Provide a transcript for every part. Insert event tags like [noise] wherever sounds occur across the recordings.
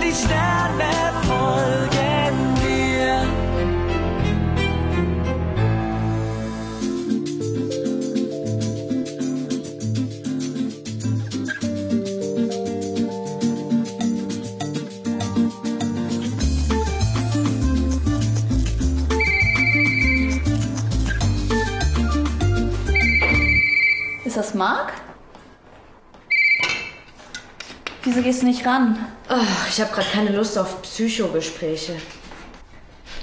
die Sterne folgen dir. Ist das Marc? Wieso gehst du nicht ran? Oh, ich habe gerade keine Lust auf Psychogespräche.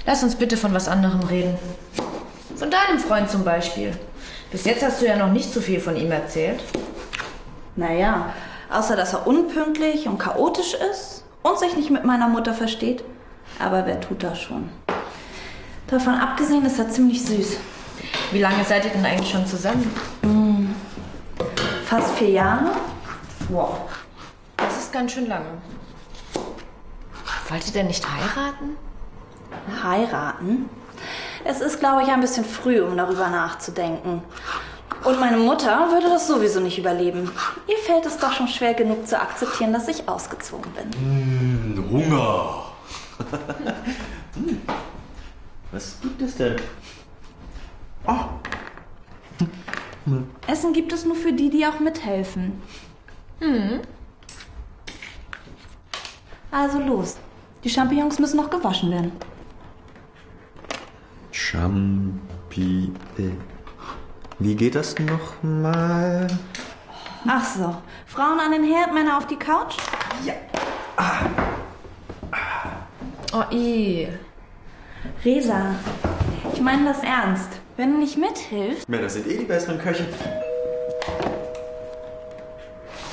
Lass uns bitte von was anderem reden. Von deinem Freund zum Beispiel. Bis jetzt hast du ja noch nicht so viel von ihm erzählt. Naja, außer dass er unpünktlich und chaotisch ist und sich nicht mit meiner Mutter versteht. Aber wer tut das schon? Davon abgesehen ist er ziemlich süß. Wie lange seid ihr denn eigentlich schon zusammen? Fast vier Jahre? Wow. Ganz schön lange. Wollt ihr denn nicht heiraten? Heiraten? Es ist, glaube ich, ein bisschen früh, um darüber nachzudenken. Und meine Mutter würde das sowieso nicht überleben. Ihr fällt es doch schon schwer genug zu akzeptieren, dass ich ausgezogen bin. Hunger. Hm. Was gibt es denn? Essen gibt es nur für die, die auch mithelfen. Also los. Die Champignons müssen noch gewaschen werden. Champi. Wie geht das nochmal? Ach so. Frauen an den Herd, Männer auf die Couch? Oh, i. Resa, ich meine das ernst. Wenn du nicht mithilfst. Männer sind eh die besseren Köche.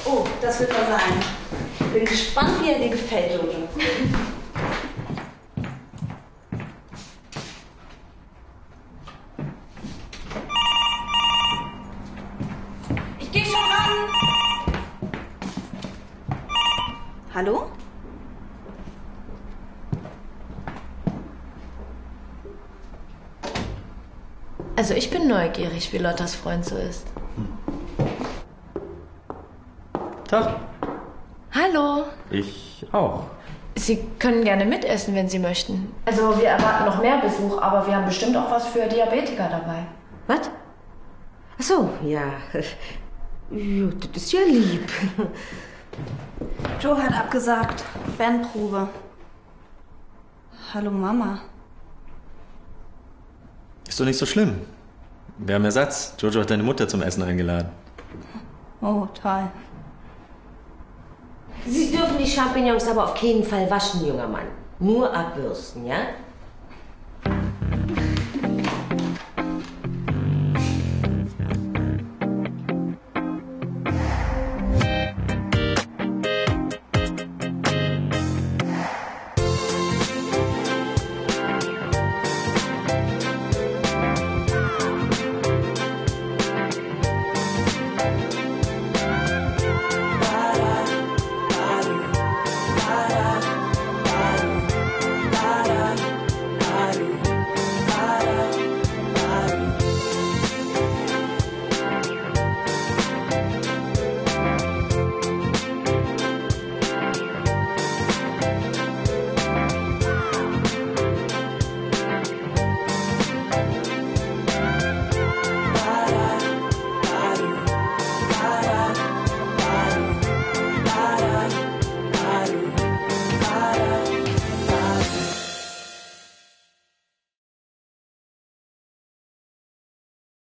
Oh, das wird er sein. Bin gespannt, wie er dir gefällt, Jojo. Ich geh schon ran. Hallo? Also ich bin neugierig, wie Lottas Freund so ist. Tag. Hallo. Ich auch. Sie können gerne mitessen, wenn Sie möchten. Also wir erwarten noch mehr Besuch, aber wir haben bestimmt auch was für Diabetiker dabei. Was? Ach so, ja. [laughs] Ja, das ist ja lieb. [laughs] Joe hat abgesagt. Bandprobe. Hallo Mama. Ist doch nicht so schlimm. Wir haben Ersatz. Jojo hat deine Mutter zum Essen eingeladen. Oh, toll. Sie dürfen die Champignons aber auf keinen Fall waschen, junger Mann. Nur abbürsten, ja? Thank